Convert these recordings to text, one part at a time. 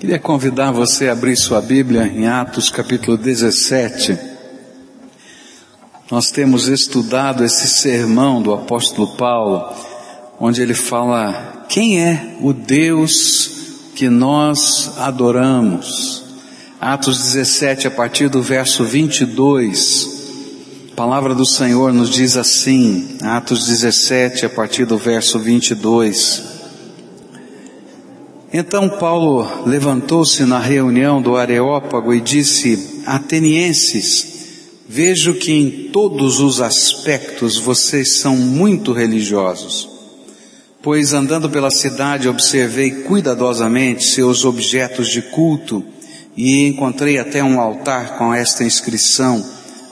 Queria convidar você a abrir sua Bíblia em Atos capítulo 17. Nós temos estudado esse sermão do apóstolo Paulo, onde ele fala quem é o Deus que nós adoramos. Atos 17, a partir do verso 22, a palavra do Senhor nos diz assim, Atos 17, a partir do verso 22. Então Paulo levantou-se na reunião do Areópago e disse: Atenienses, vejo que em todos os aspectos vocês são muito religiosos. Pois andando pela cidade observei cuidadosamente seus objetos de culto e encontrei até um altar com esta inscrição: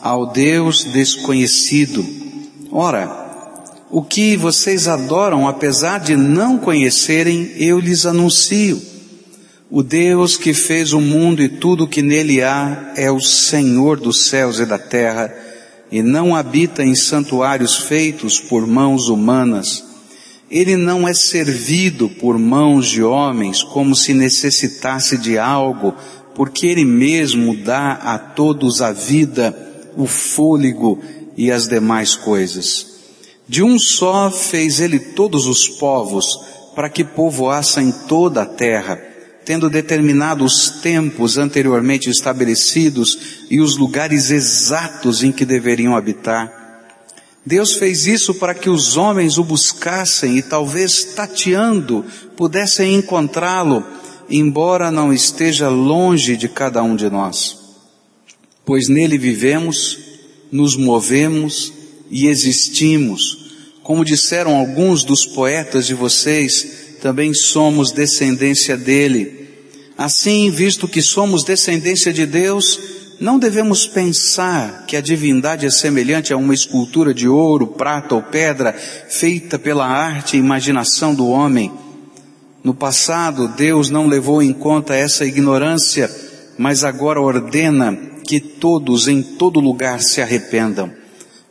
Ao Deus desconhecido. Ora, o que vocês adoram, apesar de não conhecerem, eu lhes anuncio. O Deus que fez o mundo e tudo o que nele há é o Senhor dos céus e da terra, e não habita em santuários feitos por mãos humanas. Ele não é servido por mãos de homens como se necessitasse de algo, porque ele mesmo dá a todos a vida, o fôlego e as demais coisas. De um só fez ele todos os povos, para que povoassem toda a terra, tendo determinado os tempos anteriormente estabelecidos e os lugares exatos em que deveriam habitar. Deus fez isso para que os homens o buscassem e talvez tateando pudessem encontrá-lo, embora não esteja longe de cada um de nós. Pois nele vivemos, nos movemos e existimos. Como disseram alguns dos poetas de vocês, também somos descendência dele. Assim, visto que somos descendência de Deus, não devemos pensar que a divindade é semelhante a uma escultura de ouro, prata ou pedra feita pela arte e imaginação do homem. No passado, Deus não levou em conta essa ignorância, mas agora ordena que todos em todo lugar se arrependam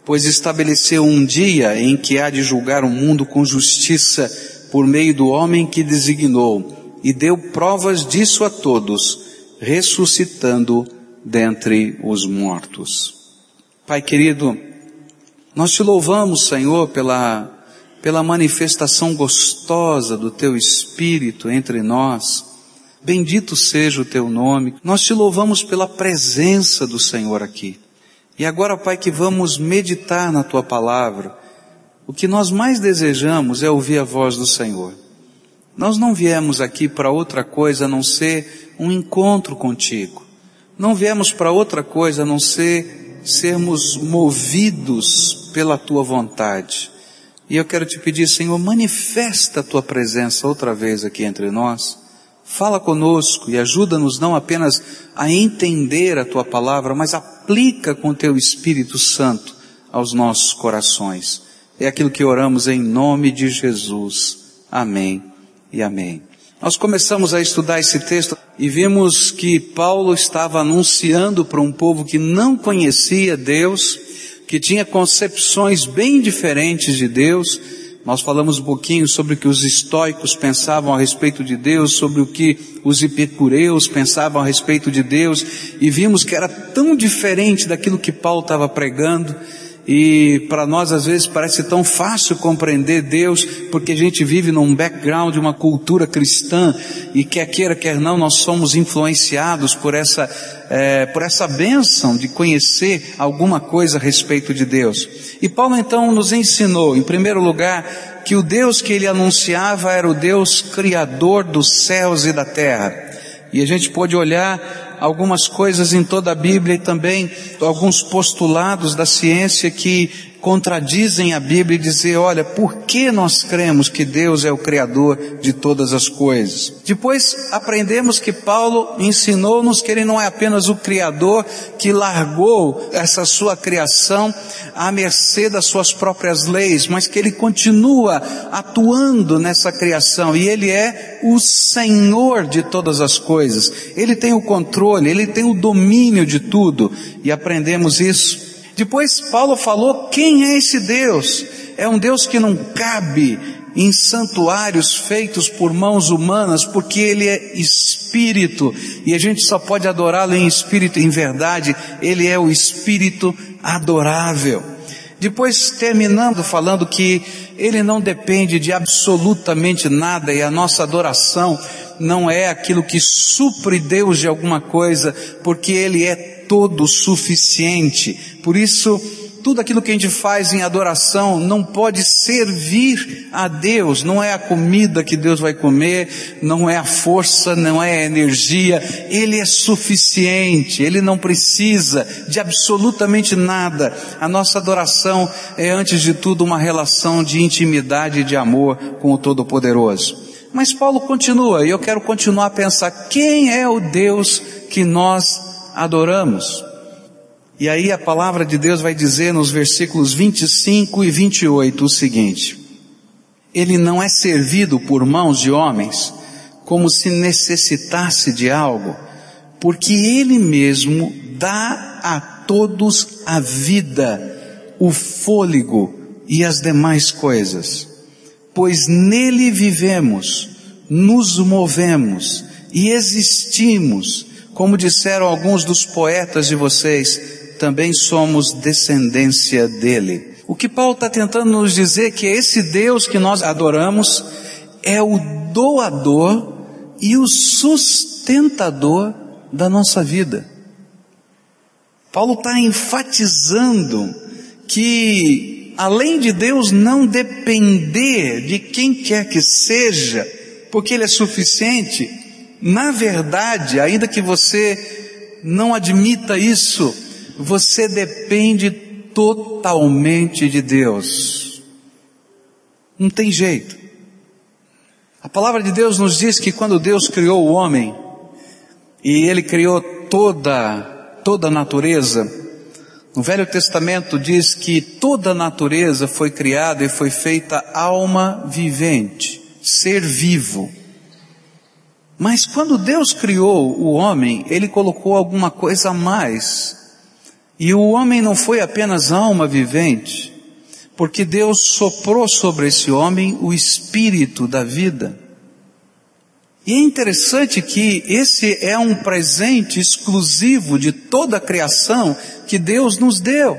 pois estabeleceu um dia em que há de julgar o mundo com justiça por meio do homem que designou, e deu provas disso a todos, ressuscitando dentre os mortos. Pai querido, nós te louvamos, Senhor, pela, pela manifestação gostosa do teu Espírito entre nós. Bendito seja o teu nome. Nós te louvamos pela presença do Senhor aqui. E agora, Pai, que vamos meditar na Tua palavra. O que nós mais desejamos é ouvir a voz do Senhor. Nós não viemos aqui para outra coisa a não ser um encontro contigo. Não viemos para outra coisa a não ser sermos movidos pela Tua vontade. E eu quero te pedir, Senhor, manifesta a Tua presença outra vez aqui entre nós Fala conosco e ajuda-nos não apenas a entender a tua palavra, mas aplica com teu Espírito Santo aos nossos corações. É aquilo que oramos em nome de Jesus. Amém e amém. Nós começamos a estudar esse texto e vimos que Paulo estava anunciando para um povo que não conhecia Deus, que tinha concepções bem diferentes de Deus, nós falamos um pouquinho sobre o que os estoicos pensavam a respeito de Deus, sobre o que os epicureus pensavam a respeito de Deus, e vimos que era tão diferente daquilo que Paulo estava pregando, e para nós às vezes parece tão fácil compreender Deus, porque a gente vive num background uma cultura cristã e quer queira quer não, nós somos influenciados por essa é, por essa bênção de conhecer alguma coisa a respeito de Deus. E Paulo então nos ensinou, em primeiro lugar, que o Deus que ele anunciava era o Deus criador dos céus e da terra. E a gente pôde olhar algumas coisas em toda a Bíblia e também alguns postulados da ciência que contradizem a Bíblia e dizer, olha, por que nós cremos que Deus é o Criador de todas as coisas? Depois aprendemos que Paulo ensinou-nos que ele não é apenas o Criador que largou essa sua criação à mercê das suas próprias leis, mas que ele continua atuando nessa criação e ele é o Senhor de todas as coisas. Ele tem o controle, ele tem o domínio de tudo e aprendemos isso depois Paulo falou quem é esse Deus. É um Deus que não cabe em santuários feitos por mãos humanas, porque Ele é Espírito e a gente só pode adorá-lo em Espírito, em verdade, Ele é o Espírito adorável. Depois terminando falando que Ele não depende de absolutamente nada e a nossa adoração não é aquilo que supre Deus de alguma coisa, porque Ele é todo suficiente. Por isso, tudo aquilo que a gente faz em adoração não pode servir a Deus, não é a comida que Deus vai comer, não é a força, não é a energia, Ele é suficiente, Ele não precisa de absolutamente nada. A nossa adoração é antes de tudo uma relação de intimidade e de amor com o Todo-Poderoso. Mas Paulo continua, e eu quero continuar a pensar, quem é o Deus que nós adoramos? E aí a palavra de Deus vai dizer nos versículos 25 e 28 o seguinte: Ele não é servido por mãos de homens como se necessitasse de algo, porque Ele mesmo dá a todos a vida, o fôlego e as demais coisas. Pois nele vivemos, nos movemos e existimos, como disseram alguns dos poetas de vocês, também somos descendência dele. O que Paulo está tentando nos dizer é que esse Deus que nós adoramos é o doador e o sustentador da nossa vida. Paulo está enfatizando que, além de Deus não depender de quem quer que seja, porque Ele é suficiente, na verdade, ainda que você não admita isso, você depende totalmente de Deus. Não tem jeito. A palavra de Deus nos diz que quando Deus criou o homem, e ele criou toda, toda a natureza, no Velho Testamento diz que toda a natureza foi criada e foi feita alma vivente, ser vivo. Mas quando Deus criou o homem, ele colocou alguma coisa a mais. E o homem não foi apenas alma vivente, porque Deus soprou sobre esse homem o espírito da vida. E é interessante que esse é um presente exclusivo de toda a criação que Deus nos deu.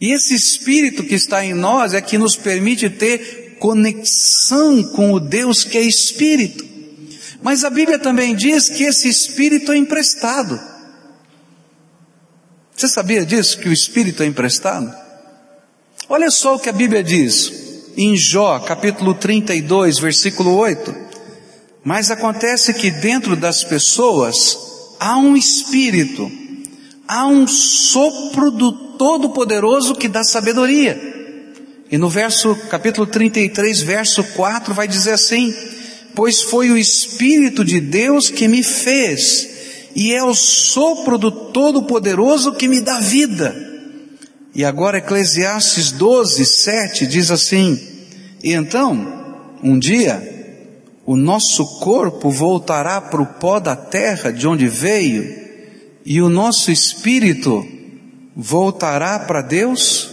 E esse espírito que está em nós é que nos permite ter conexão com o Deus que é espírito. Mas a Bíblia também diz que esse espírito é emprestado. Você sabia disso, que o Espírito é emprestado? Olha só o que a Bíblia diz, em Jó, capítulo 32, versículo 8. Mas acontece que dentro das pessoas há um Espírito, há um sopro do Todo-Poderoso que dá sabedoria. E no verso, capítulo 33, verso 4, vai dizer assim: Pois foi o Espírito de Deus que me fez e é o sopro do Todo-Poderoso que me dá vida. E agora Eclesiastes 12, 7 diz assim, e então, um dia, o nosso corpo voltará para o pó da terra de onde veio, e o nosso espírito voltará para Deus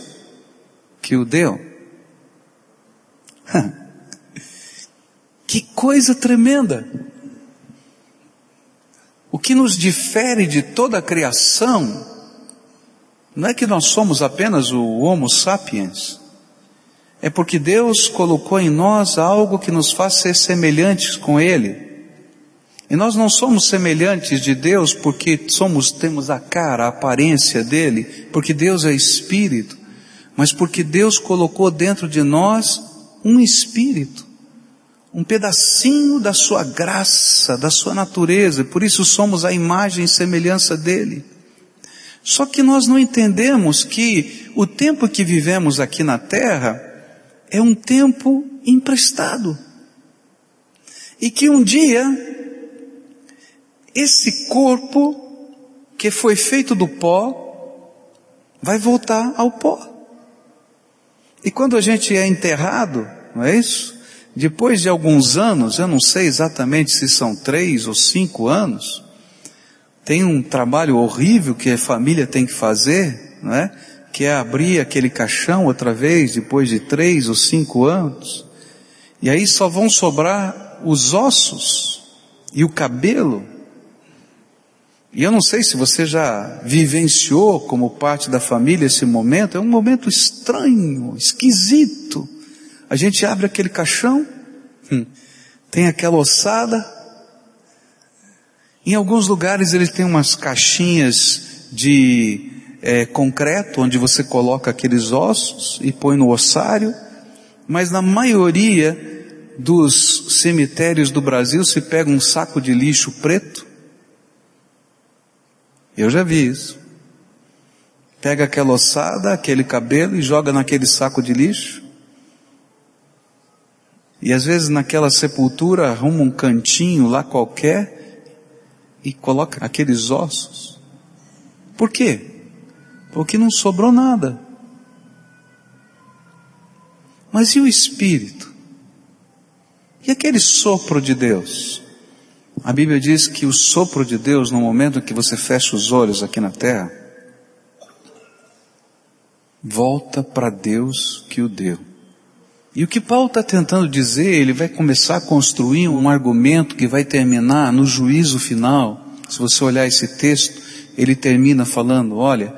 que o deu. que coisa tremenda! O que nos difere de toda a criação não é que nós somos apenas o Homo sapiens, é porque Deus colocou em nós algo que nos faz ser semelhantes com Ele. E nós não somos semelhantes de Deus porque somos, temos a cara, a aparência dele, porque Deus é espírito, mas porque Deus colocou dentro de nós um espírito um pedacinho da sua graça, da sua natureza, por isso somos a imagem e semelhança dele. Só que nós não entendemos que o tempo que vivemos aqui na terra é um tempo emprestado. E que um dia, esse corpo que foi feito do pó, vai voltar ao pó. E quando a gente é enterrado, não é isso? Depois de alguns anos, eu não sei exatamente se são três ou cinco anos, tem um trabalho horrível que a família tem que fazer, não é? Que é abrir aquele caixão outra vez depois de três ou cinco anos. E aí só vão sobrar os ossos e o cabelo. E eu não sei se você já vivenciou como parte da família esse momento, é um momento estranho, esquisito. A gente abre aquele caixão, hum, tem aquela ossada. Em alguns lugares eles têm umas caixinhas de é, concreto, onde você coloca aqueles ossos e põe no ossário, mas na maioria dos cemitérios do Brasil se pega um saco de lixo preto? Eu já vi isso. Pega aquela ossada, aquele cabelo e joga naquele saco de lixo. E às vezes naquela sepultura arruma um cantinho lá qualquer e coloca aqueles ossos. Por quê? Porque não sobrou nada. Mas e o espírito? E aquele sopro de Deus? A Bíblia diz que o sopro de Deus, no momento que você fecha os olhos aqui na terra, volta para Deus que o deu. E o que Paulo está tentando dizer, ele vai começar a construir um argumento que vai terminar no juízo final. Se você olhar esse texto, ele termina falando, olha,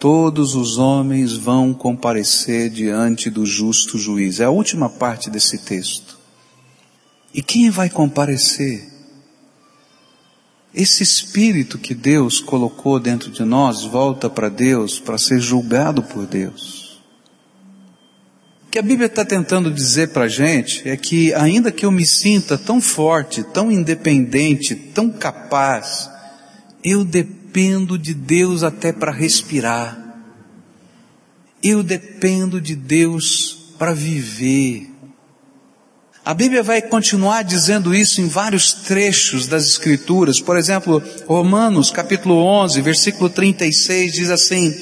todos os homens vão comparecer diante do justo juiz. É a última parte desse texto. E quem vai comparecer? Esse espírito que Deus colocou dentro de nós volta para Deus para ser julgado por Deus. O que a Bíblia está tentando dizer para a gente é que, ainda que eu me sinta tão forte, tão independente, tão capaz, eu dependo de Deus até para respirar. Eu dependo de Deus para viver. A Bíblia vai continuar dizendo isso em vários trechos das Escrituras. Por exemplo, Romanos capítulo 11, versículo 36 diz assim: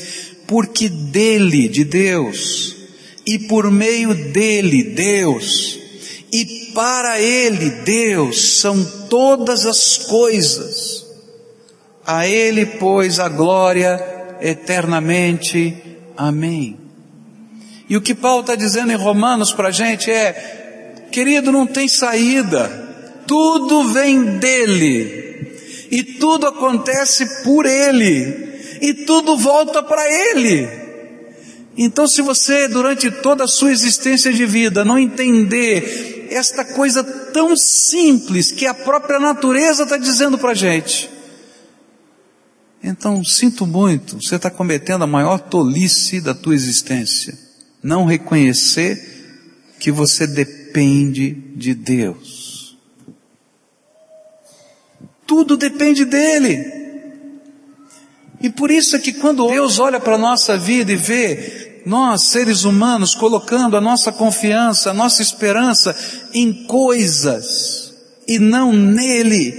Porque dele, de Deus, e por meio dele, Deus, e para ele, Deus, são todas as coisas. A ele, pois, a glória eternamente. Amém. E o que Paulo está dizendo em Romanos para a gente é, Querido, não tem saída. Tudo vem dele. E tudo acontece por ele. E tudo volta para ele. Então, se você, durante toda a sua existência de vida, não entender esta coisa tão simples que a própria natureza está dizendo para a gente, então sinto muito, você está cometendo a maior tolice da tua existência. Não reconhecer que você depende de Deus. Tudo depende dele. E por isso é que quando Deus olha para a nossa vida e vê nós, seres humanos, colocando a nossa confiança, a nossa esperança em coisas e não nele,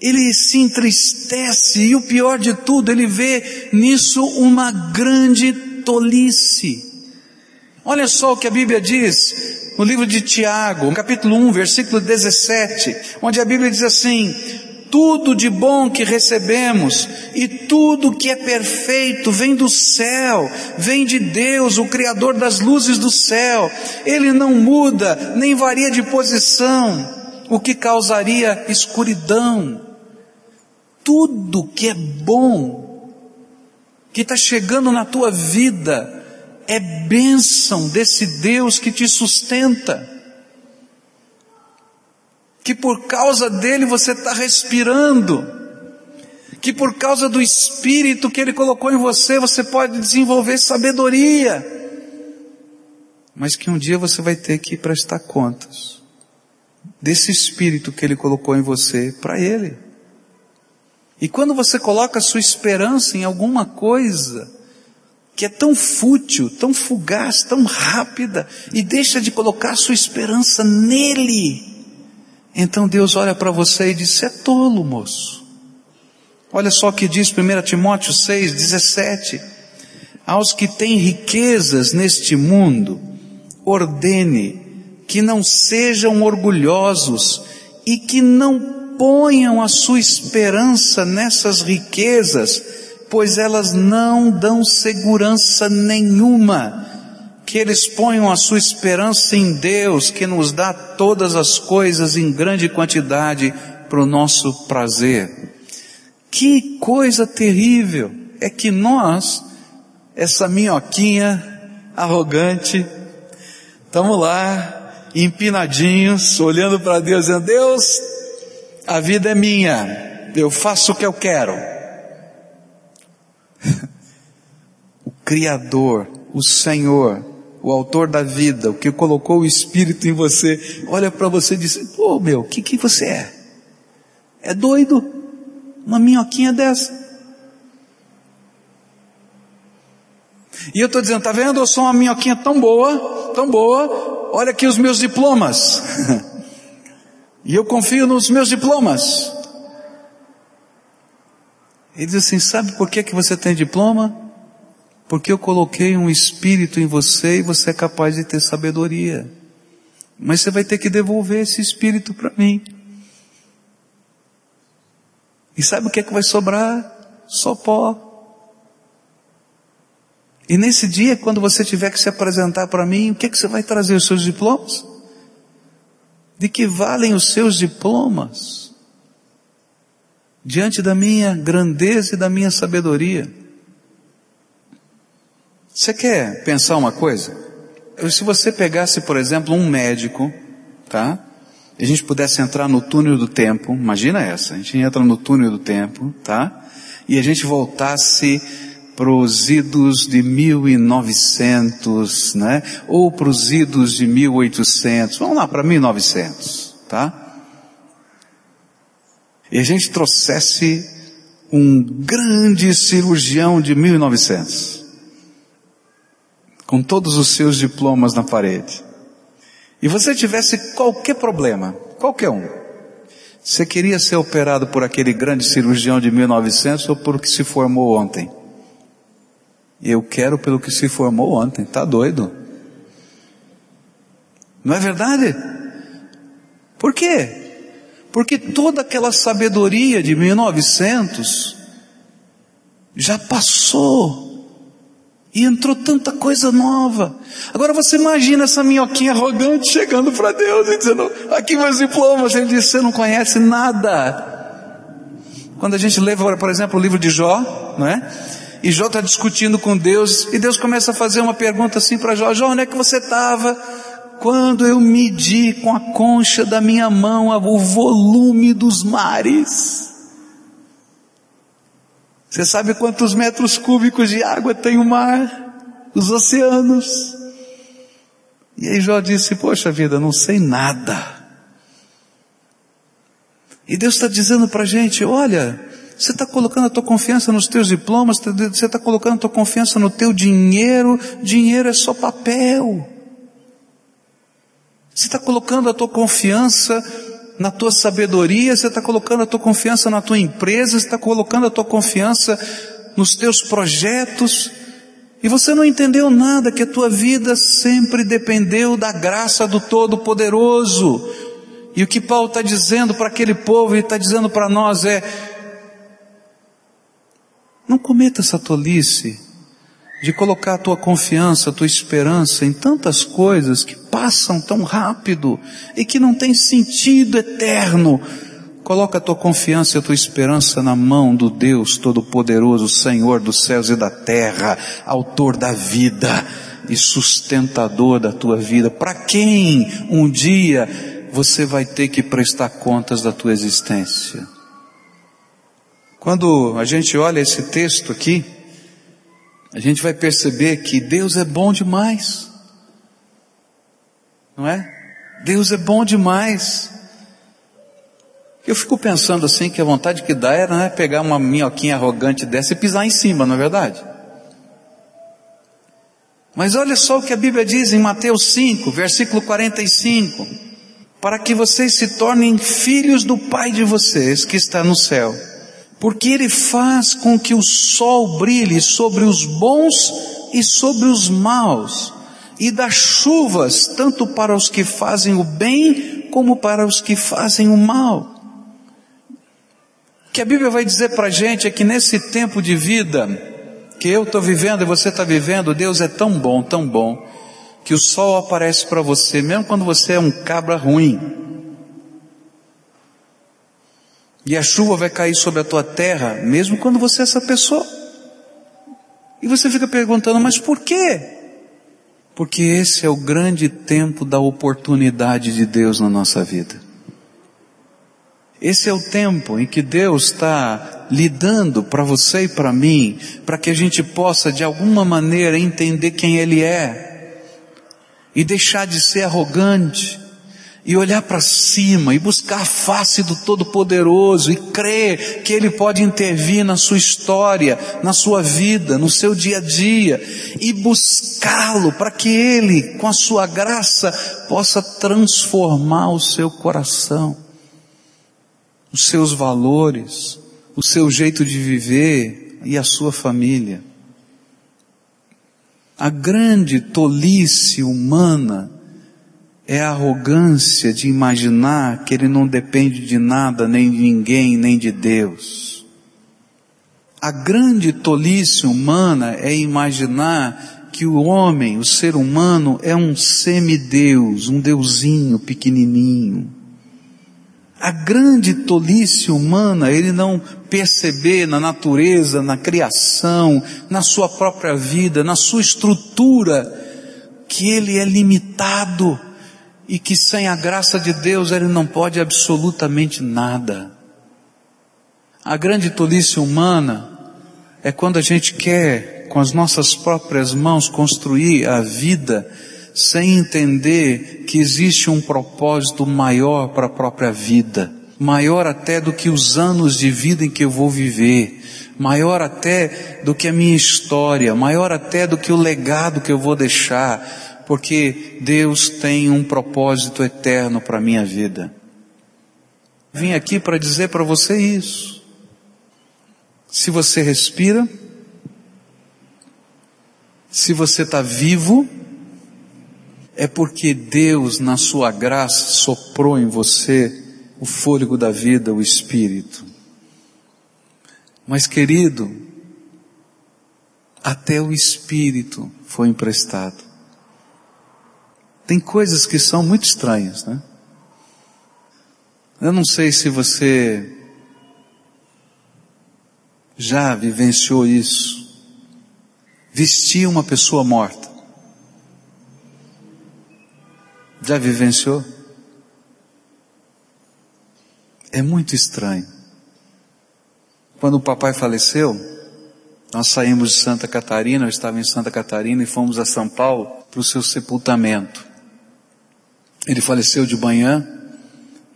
ele se entristece e o pior de tudo, ele vê nisso uma grande tolice. Olha só o que a Bíblia diz no livro de Tiago, capítulo 1, versículo 17, onde a Bíblia diz assim, tudo de bom que recebemos e tudo que é perfeito vem do céu, vem de Deus, o Criador das luzes do céu. Ele não muda, nem varia de posição, o que causaria escuridão. Tudo que é bom, que está chegando na tua vida, é bênção desse Deus que te sustenta. Que por causa dele você está respirando. Que por causa do Espírito que ele colocou em você, você pode desenvolver sabedoria. Mas que um dia você vai ter que prestar contas desse Espírito que ele colocou em você para ele. E quando você coloca a sua esperança em alguma coisa, que é tão fútil, tão fugaz, tão rápida, e deixa de colocar sua esperança nele. Então Deus olha para você e diz: Você é tolo, moço. Olha só o que diz 1 Timóteo 6, 17. Aos que têm riquezas neste mundo, ordene que não sejam orgulhosos e que não ponham a sua esperança nessas riquezas, pois elas não dão segurança nenhuma, que eles ponham a sua esperança em Deus, que nos dá todas as coisas em grande quantidade para o nosso prazer. Que coisa terrível é que nós, essa minhoquinha arrogante, estamos lá, empinadinhos, olhando para Deus, dizendo, Deus, a vida é minha, eu faço o que eu quero. o Criador, o Senhor, o autor da vida, o que colocou o Espírito em você, olha para você e diz, pô meu, o que, que você é? É doido? Uma minhoquinha dessa. E eu estou dizendo, tá vendo? Eu sou uma minhoquinha tão boa, tão boa, olha aqui os meus diplomas. e eu confio nos meus diplomas. Ele diz assim, sabe por que, que você tem diploma? Porque eu coloquei um espírito em você e você é capaz de ter sabedoria. Mas você vai ter que devolver esse espírito para mim. E sabe o que é que vai sobrar? Só pó. E nesse dia, quando você tiver que se apresentar para mim, o que é que você vai trazer? Os seus diplomas? De que valem os seus diplomas? Diante da minha grandeza e da minha sabedoria. Você quer pensar uma coisa? Se você pegasse, por exemplo, um médico, tá? E a gente pudesse entrar no túnel do tempo, imagina essa, a gente entra no túnel do tempo, tá? E a gente voltasse para os idos de 1900, né? Ou para os idos de 1800, vamos lá para 1900, tá? E a gente trouxesse um grande cirurgião de 1900 com todos os seus diplomas na parede, e você tivesse qualquer problema, qualquer um, você queria ser operado por aquele grande cirurgião de 1900 ou por o que se formou ontem? Eu quero pelo que se formou ontem, tá doido? Não é verdade? Por quê? Porque toda aquela sabedoria de 1900 já passou e entrou tanta coisa nova. Agora você imagina essa minhoquinha arrogante chegando para Deus e dizendo, aqui meus diplomas. Ele diz, você não conhece nada. Quando a gente lê, por exemplo, o livro de Jó, não é? E Jó está discutindo com Deus, e Deus começa a fazer uma pergunta assim para Jó, Jó, onde é que você estava? Quando eu medi com a concha da minha mão o volume dos mares. Você sabe quantos metros cúbicos de água tem o mar? Os oceanos? E aí Jó disse, poxa vida, não sei nada. E Deus está dizendo para a gente, olha, você está colocando a tua confiança nos teus diplomas, você está colocando a tua confiança no teu dinheiro, dinheiro é só papel. Você está colocando a tua confiança na tua sabedoria, você está colocando a tua confiança na tua empresa, você está colocando a tua confiança nos teus projetos, e você não entendeu nada, que a tua vida sempre dependeu da graça do Todo-Poderoso. E o que Paulo está dizendo para aquele povo e está dizendo para nós é, não cometa essa tolice de colocar a tua confiança, a tua esperança em tantas coisas que passam tão rápido e que não tem sentido eterno. Coloca a tua confiança e a tua esperança na mão do Deus Todo-Poderoso, Senhor dos céus e da terra, autor da vida e sustentador da tua vida. Para quem um dia você vai ter que prestar contas da tua existência? Quando a gente olha esse texto aqui, a gente vai perceber que Deus é bom demais. Não é? Deus é bom demais. Eu fico pensando assim que a vontade que dá era né, pegar uma minhoquinha arrogante dessa e pisar em cima, não é verdade? Mas olha só o que a Bíblia diz em Mateus 5, versículo 45. Para que vocês se tornem filhos do Pai de vocês que está no céu porque Ele faz com que o sol brilhe sobre os bons e sobre os maus, e dá chuvas tanto para os que fazem o bem como para os que fazem o mal. O que a Bíblia vai dizer para a gente é que nesse tempo de vida que eu estou vivendo e você está vivendo, Deus é tão bom, tão bom, que o sol aparece para você, mesmo quando você é um cabra ruim. E a chuva vai cair sobre a tua terra, mesmo quando você é essa pessoa. E você fica perguntando, mas por quê? Porque esse é o grande tempo da oportunidade de Deus na nossa vida. Esse é o tempo em que Deus está lidando para você e para mim, para que a gente possa de alguma maneira entender quem Ele é e deixar de ser arrogante e olhar para cima e buscar a face do Todo-Poderoso e crer que Ele pode intervir na sua história, na sua vida, no seu dia a dia e buscá-lo para que Ele, com a sua graça, possa transformar o seu coração os seus valores, o seu jeito de viver e a sua família. A grande tolice humana é a arrogância de imaginar que ele não depende de nada, nem de ninguém, nem de Deus. A grande tolice humana é imaginar que o homem, o ser humano, é um semideus, um deusinho pequenininho a grande tolice humana ele não perceber na natureza, na criação, na sua própria vida, na sua estrutura, que ele é limitado e que sem a graça de Deus ele não pode absolutamente nada. A grande tolice humana é quando a gente quer, com as nossas próprias mãos, construir a vida sem entender que existe um propósito maior para a própria vida, maior até do que os anos de vida em que eu vou viver, maior até do que a minha história, maior até do que o legado que eu vou deixar, porque Deus tem um propósito eterno para a minha vida. Vim aqui para dizer para você isso. Se você respira, se você está vivo, é porque Deus, na sua graça, soprou em você o fôlego da vida, o Espírito. Mas querido, até o Espírito foi emprestado. Tem coisas que são muito estranhas, né? Eu não sei se você já vivenciou isso. Vestir uma pessoa morta. Já vivenciou? É muito estranho. Quando o papai faleceu, nós saímos de Santa Catarina, eu estava em Santa Catarina e fomos a São Paulo para o seu sepultamento. Ele faleceu de manhã,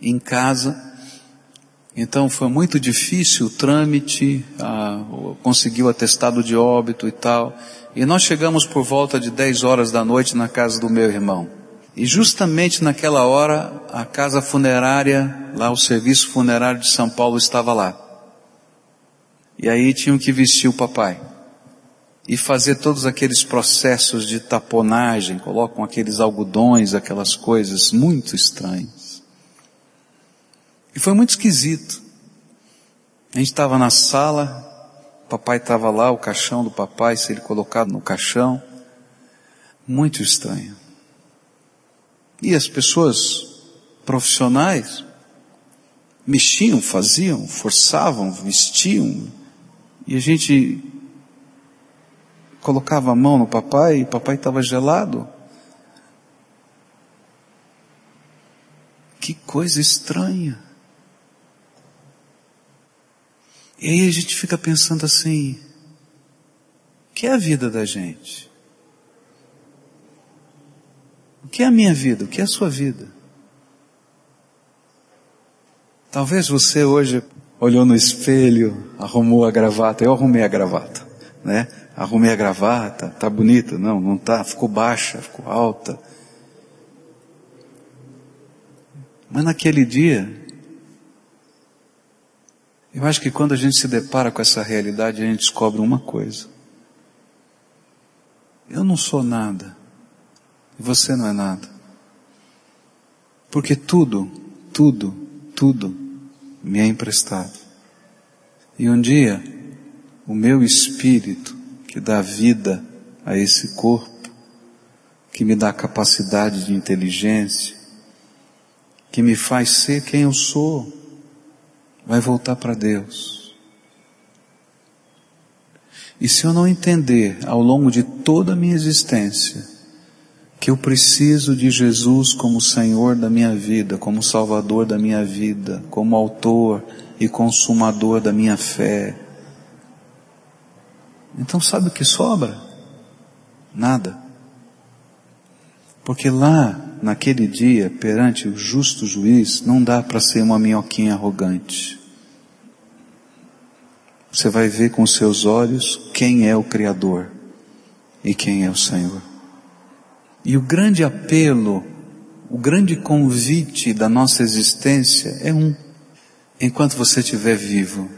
em casa, então foi muito difícil o trâmite, conseguiu atestado de óbito e tal. E nós chegamos por volta de 10 horas da noite na casa do meu irmão. E justamente naquela hora, a casa funerária, lá o serviço funerário de São Paulo estava lá. E aí tinham que vestir o papai. E fazer todos aqueles processos de taponagem, colocam aqueles algodões, aquelas coisas muito estranhas. E foi muito esquisito. A gente estava na sala, o papai estava lá, o caixão do papai, se ele colocado no caixão. Muito estranho. E as pessoas profissionais mexiam, faziam, forçavam, vestiam. E a gente colocava a mão no papai e papai estava gelado. Que coisa estranha. E aí a gente fica pensando assim: o que é a vida da gente? O que é a minha vida? O que é a sua vida? Talvez você hoje olhou no espelho, arrumou a gravata. Eu arrumei a gravata, né? Arrumei a gravata, tá bonita? Não, não tá. Ficou baixa, ficou alta. Mas naquele dia, eu acho que quando a gente se depara com essa realidade, a gente descobre uma coisa. Eu não sou nada e você não é nada. Porque tudo, tudo, tudo me é emprestado. E um dia, o meu espírito, que dá vida a esse corpo, que me dá capacidade de inteligência, que me faz ser quem eu sou, vai voltar para Deus. E se eu não entender ao longo de toda a minha existência que eu preciso de Jesus como Senhor da minha vida, como Salvador da minha vida, como autor e consumador da minha fé, então sabe o que sobra? Nada. Porque lá, naquele dia, perante o justo juiz, não dá para ser uma minhoquinha arrogante. Você vai ver com seus olhos quem é o Criador e quem é o Senhor. E o grande apelo, o grande convite da nossa existência é um. Enquanto você estiver vivo,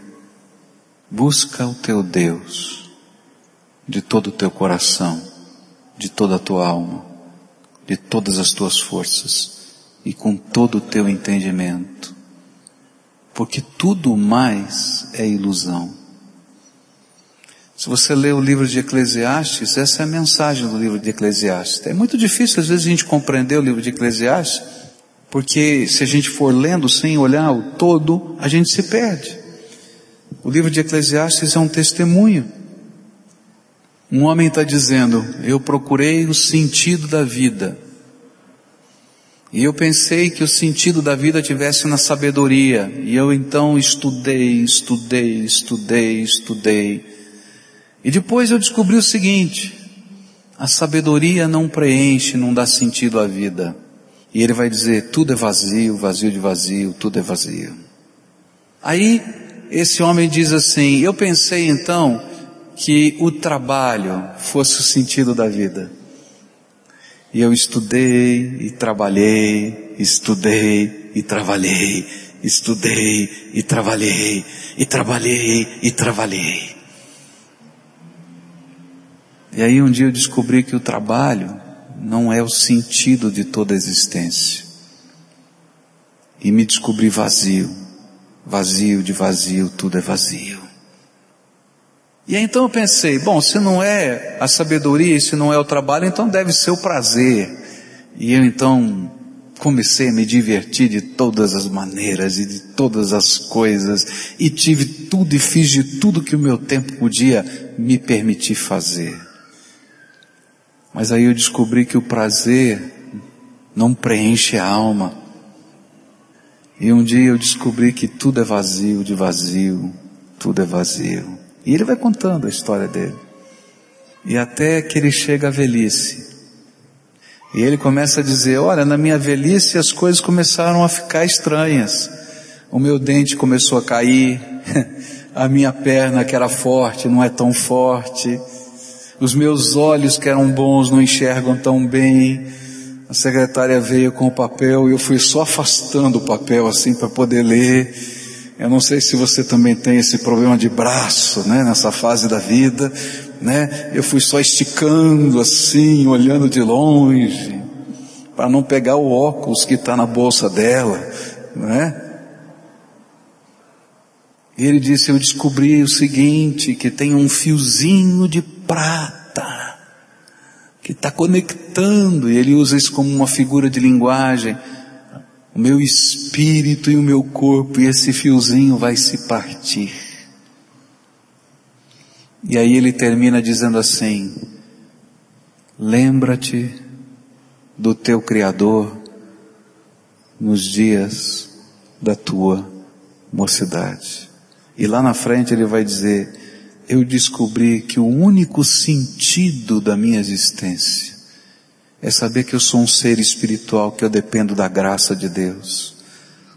busca o teu Deus de todo o teu coração, de toda a tua alma, de todas as tuas forças e com todo o teu entendimento. Porque tudo mais é ilusão. Se você lê o livro de Eclesiastes, essa é a mensagem do livro de Eclesiastes. É muito difícil às vezes a gente compreender o livro de Eclesiastes, porque se a gente for lendo sem olhar o todo, a gente se perde. O livro de Eclesiastes é um testemunho. Um homem está dizendo, eu procurei o sentido da vida. E eu pensei que o sentido da vida tivesse na sabedoria. E eu então estudei, estudei, estudei, estudei. E depois eu descobri o seguinte, a sabedoria não preenche, não dá sentido à vida. E ele vai dizer, tudo é vazio, vazio de vazio, tudo é vazio. Aí, esse homem diz assim, eu pensei então que o trabalho fosse o sentido da vida. E eu estudei e trabalhei, estudei e trabalhei, estudei e trabalhei, e trabalhei e trabalhei. E aí um dia eu descobri que o trabalho não é o sentido de toda a existência. E me descobri vazio, vazio de vazio, tudo é vazio. E então eu pensei, bom, se não é a sabedoria e se não é o trabalho, então deve ser o prazer. E eu então comecei a me divertir de todas as maneiras e de todas as coisas e tive tudo e fiz de tudo que o meu tempo podia me permitir fazer. Mas aí eu descobri que o prazer não preenche a alma. E um dia eu descobri que tudo é vazio de vazio, tudo é vazio. E ele vai contando a história dele. E até que ele chega à velhice. E ele começa a dizer, olha, na minha velhice as coisas começaram a ficar estranhas. O meu dente começou a cair, a minha perna que era forte não é tão forte, os meus olhos que eram bons não enxergam tão bem. A secretária veio com o papel e eu fui só afastando o papel assim para poder ler. Eu não sei se você também tem esse problema de braço, né, nessa fase da vida, né? Eu fui só esticando assim, olhando de longe, para não pegar o óculos que está na bolsa dela, né? E ele disse: Eu descobri o seguinte, que tem um fiozinho de prata que está conectando, e ele usa isso como uma figura de linguagem, o meu espírito e o meu corpo, e esse fiozinho vai se partir. E aí ele termina dizendo assim: Lembra-te do teu Criador nos dias da tua mocidade. E lá na frente ele vai dizer: eu descobri que o único sentido da minha existência é saber que eu sou um ser espiritual, que eu dependo da graça de Deus,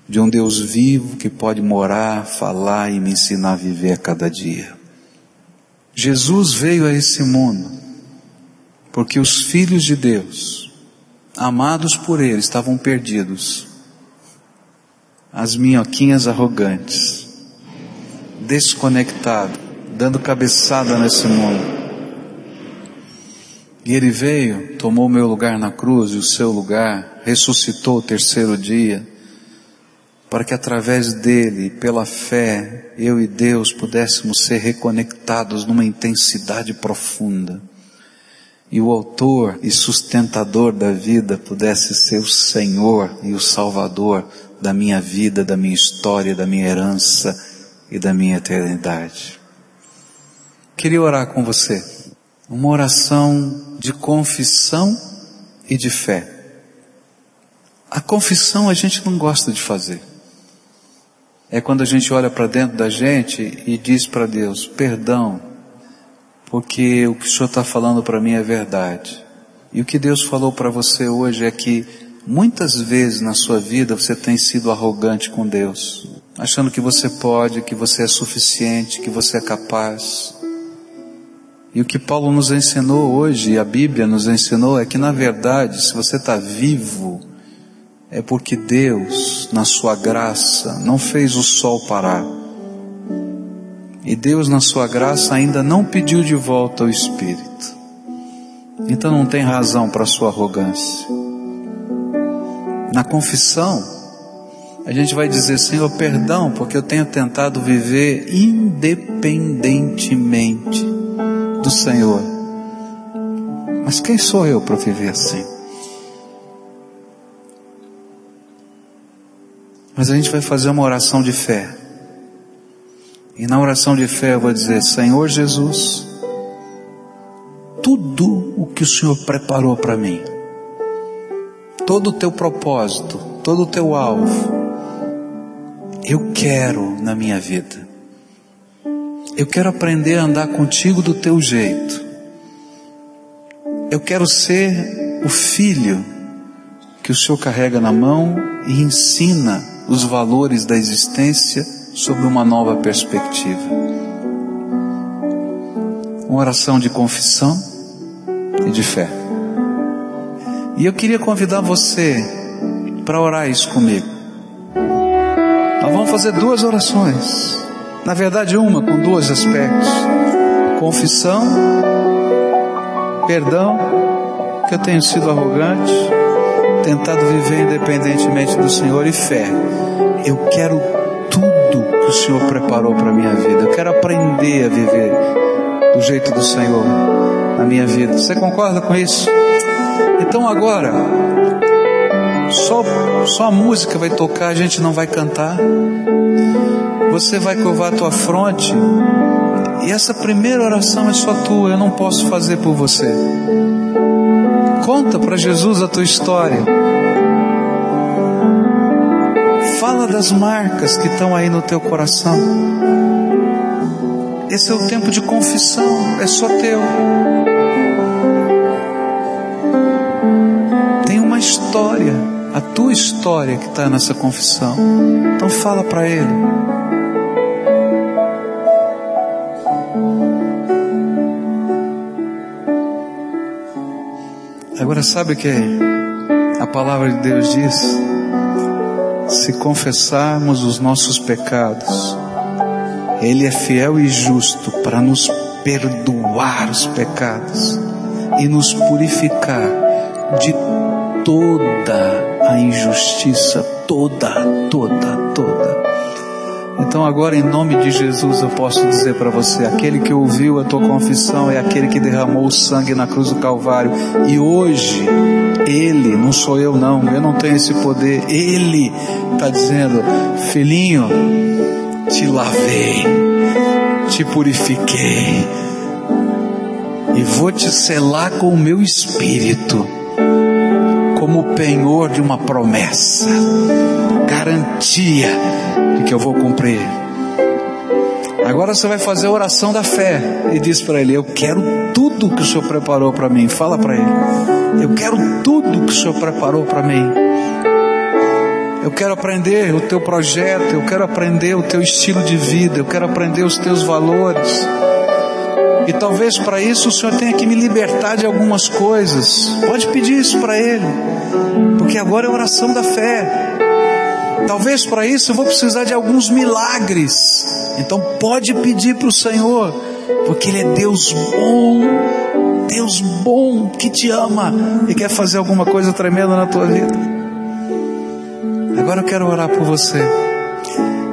de um Deus vivo que pode morar, falar e me ensinar a viver a cada dia. Jesus veio a esse mundo porque os filhos de Deus, amados por Ele, estavam perdidos. As minhoquinhas arrogantes, desconectados, dando cabeçada nesse mundo. E ele veio, tomou meu lugar na cruz e o seu lugar, ressuscitou o terceiro dia, para que através dele, pela fé, eu e Deus pudéssemos ser reconectados numa intensidade profunda. e o autor e sustentador da vida pudesse ser o Senhor e o Salvador da minha vida, da minha história, da minha herança e da minha eternidade. Queria orar com você. Uma oração de confissão e de fé. A confissão a gente não gosta de fazer. É quando a gente olha para dentro da gente e diz para Deus: perdão, porque o que o Senhor está falando para mim é verdade. E o que Deus falou para você hoje é que muitas vezes na sua vida você tem sido arrogante com Deus, achando que você pode, que você é suficiente, que você é capaz. E o que Paulo nos ensinou hoje, a Bíblia nos ensinou, é que na verdade, se você está vivo, é porque Deus, na sua graça, não fez o sol parar. E Deus, na sua graça, ainda não pediu de volta o Espírito. Então não tem razão para sua arrogância. Na confissão, a gente vai dizer, Senhor, perdão, porque eu tenho tentado viver independentemente do Senhor. Mas quem sou eu para viver assim? Mas a gente vai fazer uma oração de fé. E na oração de fé eu vou dizer: Senhor Jesus, tudo o que o Senhor preparou para mim, todo o teu propósito, todo o teu alvo, eu quero na minha vida. Eu quero aprender a andar contigo do teu jeito. Eu quero ser o filho que o Senhor carrega na mão e ensina os valores da existência sob uma nova perspectiva. Uma oração de confissão e de fé. E eu queria convidar você para orar isso comigo. Nós vamos fazer duas orações. Na verdade, uma com dois aspectos: confissão, perdão, que eu tenho sido arrogante, tentado viver independentemente do Senhor e fé. Eu quero tudo que o Senhor preparou para minha vida. Eu quero aprender a viver do jeito do Senhor na minha vida. Você concorda com isso? Então agora, só, só a música vai tocar, a gente não vai cantar. Você vai curvar a tua fronte. E essa primeira oração é só tua, eu não posso fazer por você. Conta para Jesus a tua história. Fala das marcas que estão aí no teu coração. Esse é o tempo de confissão, é só teu. Tem uma história, a tua história que está nessa confissão. Então fala para Ele. Agora sabe o que a palavra de Deus diz? Se confessarmos os nossos pecados, Ele é fiel e justo para nos perdoar os pecados e nos purificar de toda a injustiça, toda, toda, toda. Então agora em nome de Jesus eu posso dizer para você, aquele que ouviu a tua confissão é aquele que derramou o sangue na cruz do Calvário. E hoje ele, não sou eu não, eu não tenho esse poder, ele está dizendo, filhinho, te lavei, te purifiquei e vou te selar com o meu espírito como penhor de uma promessa, garantia de que eu vou cumprir. Agora você vai fazer a oração da fé e diz para ele: Eu quero tudo que o Senhor preparou para mim. Fala para ele: Eu quero tudo que o Senhor preparou para mim. Eu quero aprender o teu projeto, eu quero aprender o teu estilo de vida, eu quero aprender os teus valores. E talvez para isso o Senhor tenha que me libertar de algumas coisas. Pode pedir isso para Ele, porque agora é oração da fé. Talvez para isso eu vou precisar de alguns milagres. Então pode pedir para o Senhor, porque Ele é Deus bom, Deus bom que te ama e quer fazer alguma coisa tremenda na tua vida. Agora eu quero orar por você.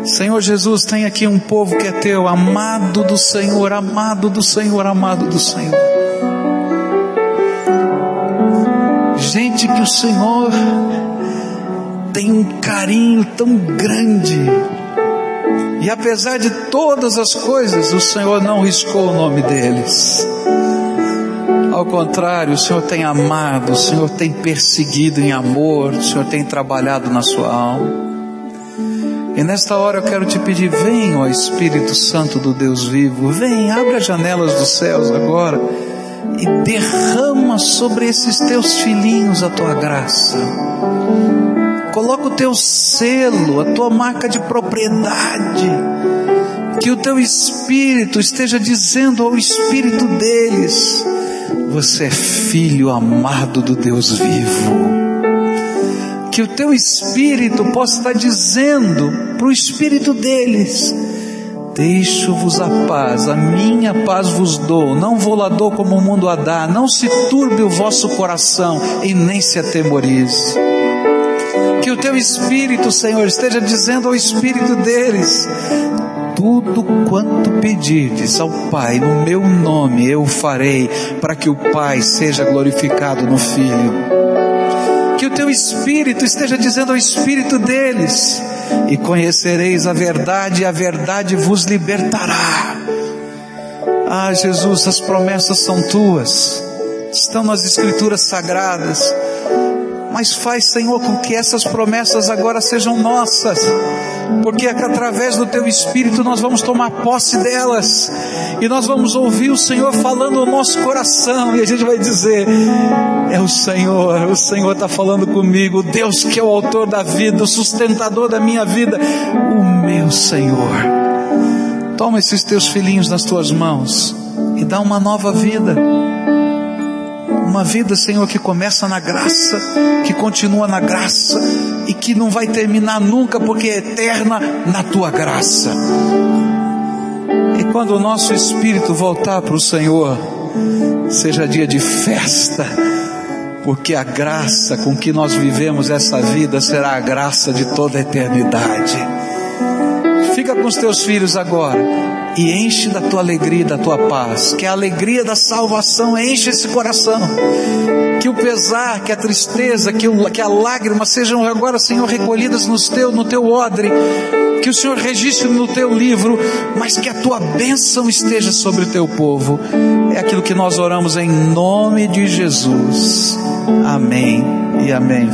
Senhor Jesus, tem aqui um povo que é teu, amado do Senhor, amado do Senhor, amado do Senhor. gente que o Senhor tem um carinho tão grande. E apesar de todas as coisas, o Senhor não riscou o nome deles. Ao contrário, o Senhor tem amado, o Senhor tem perseguido em amor, o Senhor tem trabalhado na sua alma. E nesta hora eu quero te pedir, vem, ó Espírito Santo do Deus vivo, vem, abre as janelas dos céus agora e derrama sobre esses teus filhinhos a tua graça. Coloca o teu selo, a tua marca de propriedade. Que o teu espírito esteja dizendo ao espírito deles: você é filho amado do Deus vivo. Que o teu espírito possa estar dizendo para o espírito deles: Deixo-vos a paz, a minha paz vos dou, não vou lá dou como o mundo a dá, não se turbe o vosso coração e nem se atemorize. Que o teu espírito, Senhor, esteja dizendo ao espírito deles: tudo quanto pedirdes ao Pai no meu nome eu farei, para que o Pai seja glorificado no Filho. Que o teu Espírito esteja dizendo ao Espírito deles, e conhecereis a verdade, e a verdade vos libertará. Ah, Jesus, as promessas são tuas, estão nas Escrituras sagradas mas faz, Senhor, com que essas promessas agora sejam nossas, porque é que através do Teu Espírito nós vamos tomar posse delas, e nós vamos ouvir o Senhor falando no nosso coração, e a gente vai dizer: É o Senhor, o Senhor está falando comigo, Deus que é o autor da vida, o sustentador da minha vida, o meu Senhor. Toma esses teus filhinhos nas tuas mãos e dá uma nova vida uma vida, Senhor, que começa na graça, que continua na graça e que não vai terminar nunca porque é eterna na tua graça. E quando o nosso espírito voltar para o Senhor, seja dia de festa, porque a graça com que nós vivemos essa vida será a graça de toda a eternidade. Com os teus filhos agora e enche da tua alegria da tua paz. Que a alegria da salvação enche esse coração. Que o pesar, que a tristeza, que, o, que a lágrima sejam agora, Senhor, recolhidas no teu, no teu odre. Que o Senhor registre no teu livro, mas que a tua bênção esteja sobre o teu povo. É aquilo que nós oramos em nome de Jesus. Amém e amém.